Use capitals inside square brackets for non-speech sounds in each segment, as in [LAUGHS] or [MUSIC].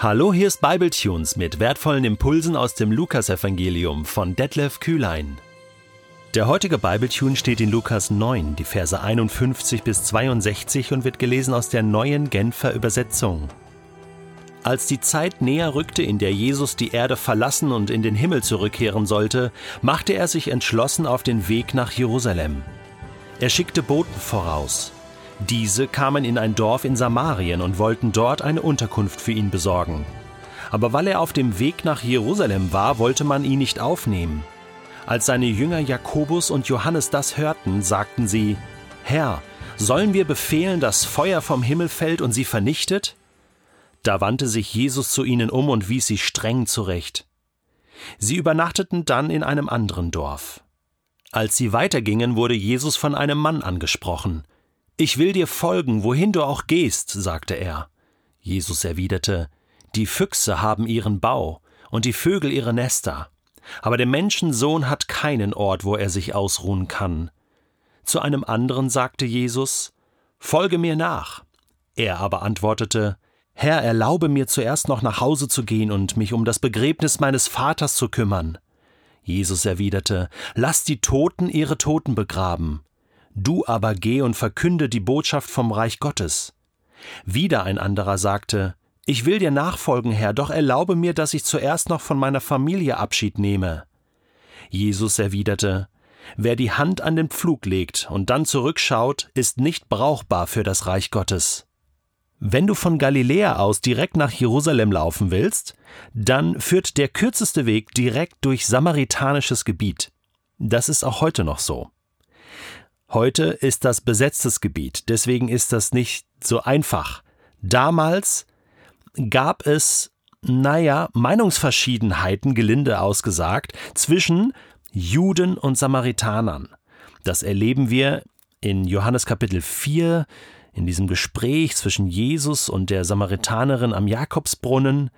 Hallo, hier ist Bibletunes mit wertvollen Impulsen aus dem Lukasevangelium von Detlef Kühlein. Der heutige Bibletune steht in Lukas 9, die Verse 51 bis 62 und wird gelesen aus der neuen Genfer Übersetzung. Als die Zeit näher rückte, in der Jesus die Erde verlassen und in den Himmel zurückkehren sollte, machte er sich entschlossen auf den Weg nach Jerusalem. Er schickte Boten voraus. Diese kamen in ein Dorf in Samarien und wollten dort eine Unterkunft für ihn besorgen. Aber weil er auf dem Weg nach Jerusalem war, wollte man ihn nicht aufnehmen. Als seine Jünger Jakobus und Johannes das hörten, sagten sie, Herr, sollen wir befehlen, dass Feuer vom Himmel fällt und sie vernichtet? Da wandte sich Jesus zu ihnen um und wies sie streng zurecht. Sie übernachteten dann in einem anderen Dorf. Als sie weitergingen, wurde Jesus von einem Mann angesprochen. Ich will dir folgen, wohin du auch gehst, sagte er. Jesus erwiderte, Die Füchse haben ihren Bau und die Vögel ihre Nester, aber der Menschensohn hat keinen Ort, wo er sich ausruhen kann. Zu einem anderen sagte Jesus, Folge mir nach. Er aber antwortete, Herr, erlaube mir zuerst noch nach Hause zu gehen und mich um das Begräbnis meines Vaters zu kümmern. Jesus erwiderte, Lass die Toten ihre Toten begraben. Du aber geh und verkünde die Botschaft vom Reich Gottes. Wieder ein anderer sagte, Ich will dir nachfolgen, Herr, doch erlaube mir, dass ich zuerst noch von meiner Familie Abschied nehme. Jesus erwiderte, Wer die Hand an den Pflug legt und dann zurückschaut, ist nicht brauchbar für das Reich Gottes. Wenn du von Galiläa aus direkt nach Jerusalem laufen willst, dann führt der kürzeste Weg direkt durch samaritanisches Gebiet. Das ist auch heute noch so. Heute ist das besetztes Gebiet, deswegen ist das nicht so einfach. Damals gab es, naja, Meinungsverschiedenheiten, gelinde ausgesagt, zwischen Juden und Samaritanern. Das erleben wir in Johannes Kapitel 4, in diesem Gespräch zwischen Jesus und der Samaritanerin am Jakobsbrunnen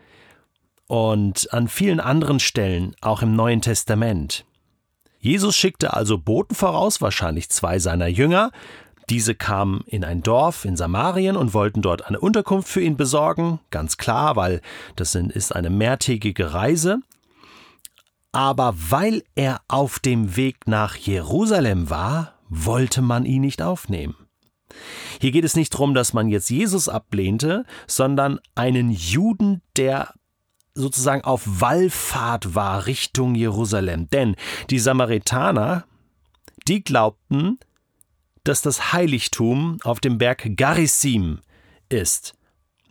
und an vielen anderen Stellen, auch im Neuen Testament. Jesus schickte also Boten voraus, wahrscheinlich zwei seiner Jünger. Diese kamen in ein Dorf in Samarien und wollten dort eine Unterkunft für ihn besorgen. Ganz klar, weil das ist eine mehrtägige Reise. Aber weil er auf dem Weg nach Jerusalem war, wollte man ihn nicht aufnehmen. Hier geht es nicht darum, dass man jetzt Jesus ablehnte, sondern einen Juden, der sozusagen auf Wallfahrt war Richtung Jerusalem. Denn die Samaritaner, die glaubten, dass das Heiligtum auf dem Berg Garizim ist.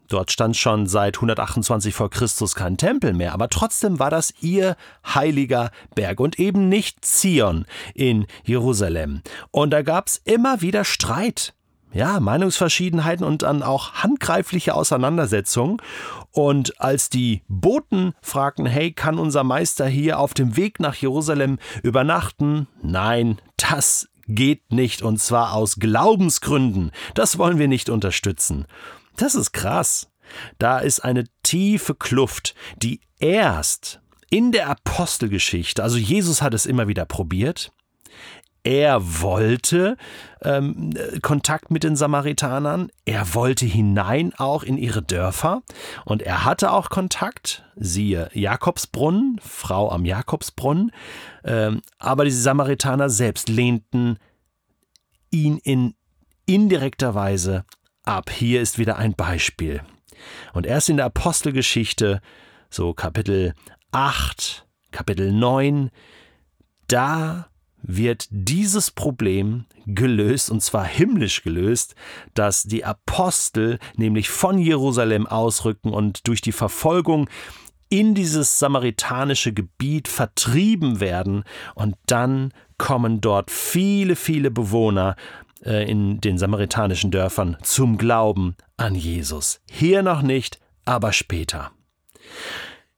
Dort stand schon seit 128 vor Christus kein Tempel mehr, aber trotzdem war das ihr heiliger Berg und eben nicht Zion in Jerusalem. Und da gab es immer wieder Streit ja, Meinungsverschiedenheiten und dann auch handgreifliche Auseinandersetzungen. Und als die Boten fragten, hey, kann unser Meister hier auf dem Weg nach Jerusalem übernachten? Nein, das geht nicht, und zwar aus Glaubensgründen. Das wollen wir nicht unterstützen. Das ist krass. Da ist eine tiefe Kluft, die erst in der Apostelgeschichte, also Jesus hat es immer wieder probiert, er wollte ähm, Kontakt mit den Samaritanern, er wollte hinein auch in ihre Dörfer und er hatte auch Kontakt, siehe Jakobsbrunnen, Frau am Jakobsbrunnen, ähm, aber die Samaritaner selbst lehnten ihn in indirekter Weise ab. Hier ist wieder ein Beispiel. Und erst in der Apostelgeschichte, so Kapitel 8, Kapitel 9, da wird dieses Problem gelöst, und zwar himmlisch gelöst, dass die Apostel nämlich von Jerusalem ausrücken und durch die Verfolgung in dieses samaritanische Gebiet vertrieben werden und dann kommen dort viele, viele Bewohner äh, in den samaritanischen Dörfern zum Glauben an Jesus. Hier noch nicht, aber später.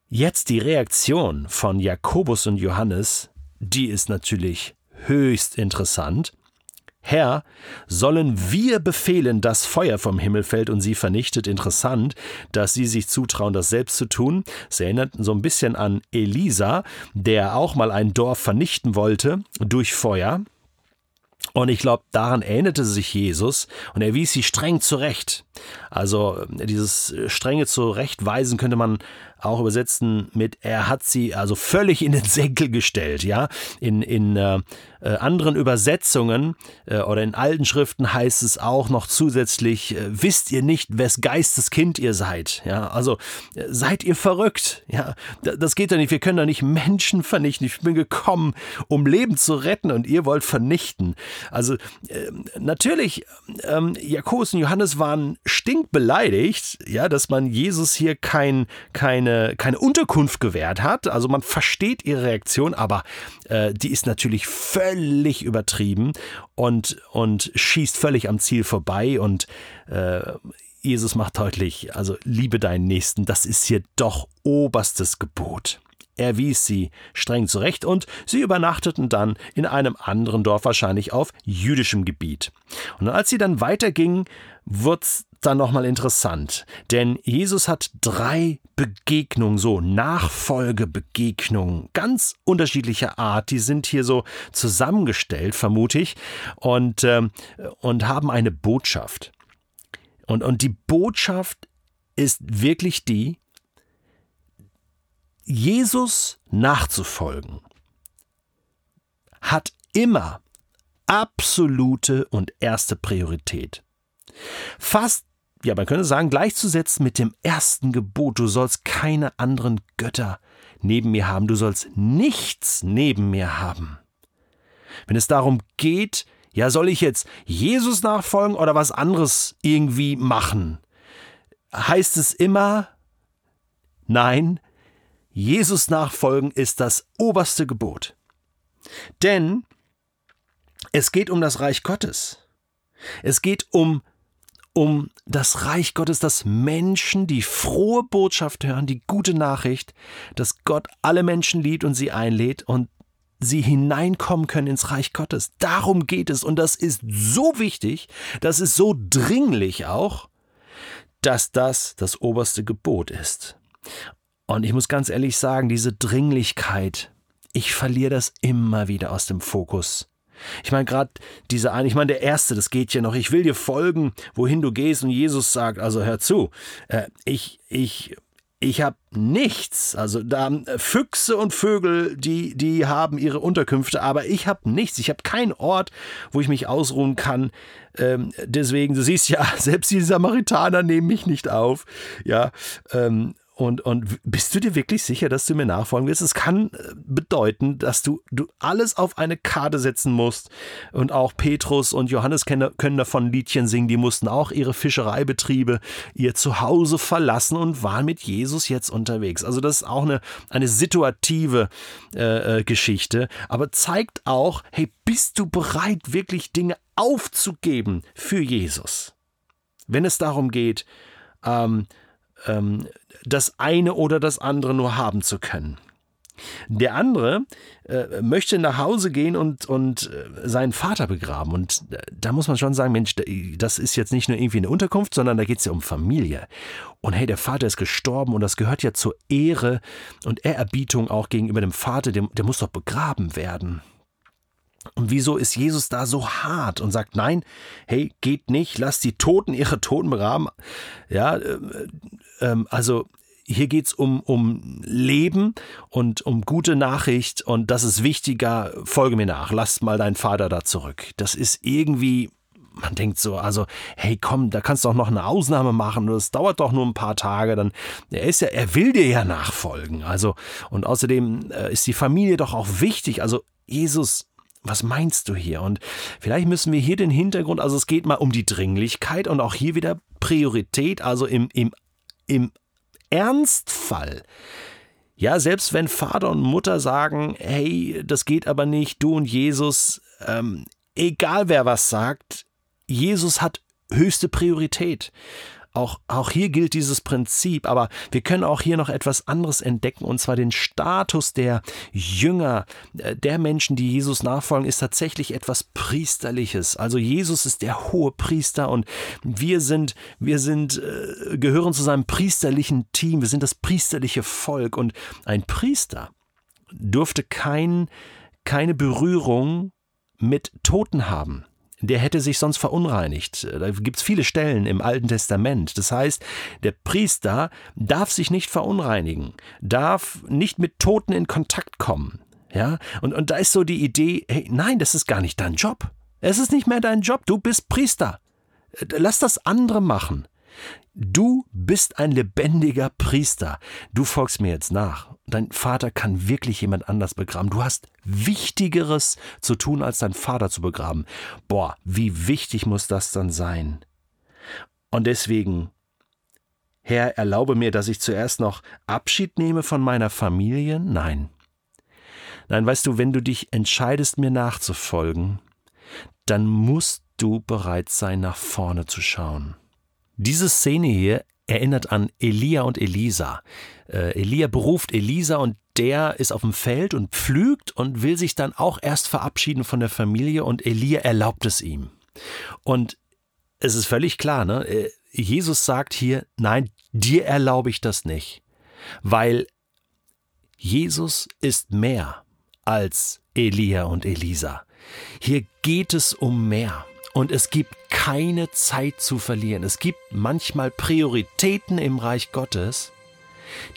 Jetzt die Reaktion von Jakobus und Johannes die ist natürlich höchst interessant. Herr, sollen wir befehlen, dass Feuer vom Himmel fällt und sie vernichtet? Interessant, dass sie sich zutrauen, das selbst zu tun. Es erinnert so ein bisschen an Elisa, der auch mal ein Dorf vernichten wollte durch Feuer. Und ich glaube, daran erinnerte sich Jesus und er wies sie streng zurecht. Also dieses strenge Zurechtweisen könnte man auch übersetzen mit, er hat sie also völlig in den Senkel gestellt, ja. In, in äh, äh, anderen Übersetzungen äh, oder in alten Schriften heißt es auch noch zusätzlich, äh, wisst ihr nicht, wes Geistes Kind ihr seid, ja. Also äh, seid ihr verrückt, ja. Das geht doch nicht, wir können doch nicht Menschen vernichten. Ich bin gekommen, um Leben zu retten und ihr wollt vernichten. Also ähm, natürlich, ähm, Jakobus und Johannes waren stinkbeleidigt, ja, dass man Jesus hier kein, keine keine, keine Unterkunft gewährt hat. Also man versteht ihre Reaktion, aber äh, die ist natürlich völlig übertrieben und, und schießt völlig am Ziel vorbei und äh, Jesus macht deutlich, also liebe deinen Nächsten, das ist hier doch oberstes Gebot. Er wies sie streng zurecht und sie übernachteten dann in einem anderen Dorf, wahrscheinlich auf jüdischem Gebiet. Und als sie dann weitergingen, wird's dann nochmal interessant, denn Jesus hat drei Begegnungen, so Nachfolgebegegnungen, ganz unterschiedlicher Art, die sind hier so zusammengestellt, vermute ich, und, äh, und haben eine Botschaft. Und, und die Botschaft ist wirklich die, Jesus nachzufolgen, hat immer absolute und erste Priorität. Fast ja, man könnte sagen, gleichzusetzen mit dem ersten Gebot, du sollst keine anderen Götter neben mir haben, du sollst nichts neben mir haben. Wenn es darum geht, ja, soll ich jetzt Jesus nachfolgen oder was anderes irgendwie machen? Heißt es immer, nein, Jesus nachfolgen ist das oberste Gebot. Denn es geht um das Reich Gottes. Es geht um um das Reich Gottes, dass Menschen die frohe Botschaft hören, die gute Nachricht, dass Gott alle Menschen liebt und sie einlädt und sie hineinkommen können ins Reich Gottes. Darum geht es und das ist so wichtig, das ist so dringlich auch, dass das das oberste Gebot ist. Und ich muss ganz ehrlich sagen, diese Dringlichkeit, ich verliere das immer wieder aus dem Fokus. Ich meine, gerade diese eine, ich meine, der erste, das geht ja noch. Ich will dir folgen, wohin du gehst. Und Jesus sagt, also hör zu, äh, ich, ich, ich habe nichts. Also da äh, Füchse und Vögel, die, die haben ihre Unterkünfte, aber ich habe nichts. Ich habe keinen Ort, wo ich mich ausruhen kann. Ähm, deswegen, du siehst ja, [LAUGHS] selbst die Samaritaner nehmen mich nicht auf. Ja, ähm, und, und bist du dir wirklich sicher, dass du mir nachfolgen willst? Es kann äh, bedeuten, dass du, du alles auf eine Karte setzen musst. Und auch Petrus und Johannes können, davon Liedchen singen. Die mussten auch ihre Fischereibetriebe, ihr Zuhause verlassen und waren mit Jesus jetzt unterwegs. Also das ist auch eine, eine situative äh, äh Geschichte, aber zeigt auch, hey, bist du bereit, wirklich Dinge aufzugeben für Jesus? Wenn es darum geht, ähm, ähm, das eine oder das andere nur haben zu können. Der andere äh, möchte nach Hause gehen und, und äh, seinen Vater begraben. Und äh, da muss man schon sagen, Mensch, das ist jetzt nicht nur irgendwie eine Unterkunft, sondern da geht es ja um Familie. Und hey, der Vater ist gestorben und das gehört ja zur Ehre und Ehrerbietung auch gegenüber dem Vater, der, der muss doch begraben werden. Und wieso ist Jesus da so hart und sagt, nein, hey, geht nicht, lasst die Toten ihre Toten begraben? Ja, äh, äh, also hier geht es um, um Leben und um gute Nachricht und das ist wichtiger, folge mir nach, lass mal deinen Vater da zurück. Das ist irgendwie, man denkt so, also, hey, komm, da kannst du auch noch eine Ausnahme machen, das dauert doch nur ein paar Tage, dann, er ist ja, er will dir ja nachfolgen, also, und außerdem äh, ist die Familie doch auch wichtig, also, Jesus was meinst du hier? Und vielleicht müssen wir hier den Hintergrund, also es geht mal um die Dringlichkeit und auch hier wieder Priorität, also im, im, im Ernstfall. Ja, selbst wenn Vater und Mutter sagen, hey, das geht aber nicht, du und Jesus, ähm, egal wer was sagt, Jesus hat höchste Priorität. Auch, auch hier gilt dieses Prinzip, aber wir können auch hier noch etwas anderes entdecken, und zwar den Status der Jünger, äh, der Menschen, die Jesus nachfolgen, ist tatsächlich etwas Priesterliches. Also Jesus ist der hohe Priester und wir sind, wir sind, äh, gehören zu seinem priesterlichen Team, wir sind das priesterliche Volk und ein Priester durfte kein, keine Berührung mit Toten haben, der hätte sich sonst verunreinigt. Da gibt es viele Stellen im Alten Testament. Das heißt, der Priester darf sich nicht verunreinigen, darf nicht mit Toten in Kontakt kommen. Ja, und, und da ist so die Idee, hey, nein, das ist gar nicht dein Job. Es ist nicht mehr dein Job, du bist Priester. Lass das andere machen. Du bist ein lebendiger Priester. Du folgst mir jetzt nach. Dein Vater kann wirklich jemand anders begraben. Du hast Wichtigeres zu tun, als dein Vater zu begraben. Boah, wie wichtig muss das dann sein? Und deswegen, Herr, erlaube mir, dass ich zuerst noch Abschied nehme von meiner Familie? Nein. Nein, weißt du, wenn du dich entscheidest, mir nachzufolgen, dann musst du bereit sein, nach vorne zu schauen. Diese Szene hier erinnert an Elia und Elisa. Äh, Elia beruft Elisa und der ist auf dem Feld und pflügt und will sich dann auch erst verabschieden von der Familie und Elia erlaubt es ihm. Und es ist völlig klar, ne? Äh, Jesus sagt hier, nein, dir erlaube ich das nicht, weil Jesus ist mehr als Elia und Elisa. Hier geht es um mehr. Und es gibt keine Zeit zu verlieren. Es gibt manchmal Prioritäten im Reich Gottes,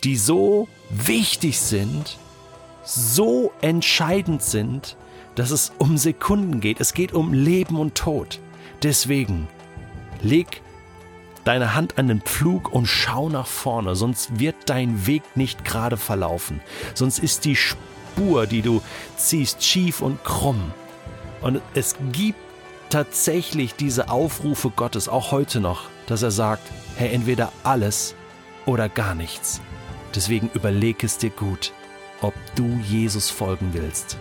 die so wichtig sind, so entscheidend sind, dass es um Sekunden geht. Es geht um Leben und Tod. Deswegen leg deine Hand an den Pflug und schau nach vorne, sonst wird dein Weg nicht gerade verlaufen. Sonst ist die Spur, die du ziehst, schief und krumm. Und es gibt tatsächlich diese Aufrufe Gottes, auch heute noch, dass er sagt, Herr, entweder alles oder gar nichts. Deswegen überleg es dir gut, ob du Jesus folgen willst.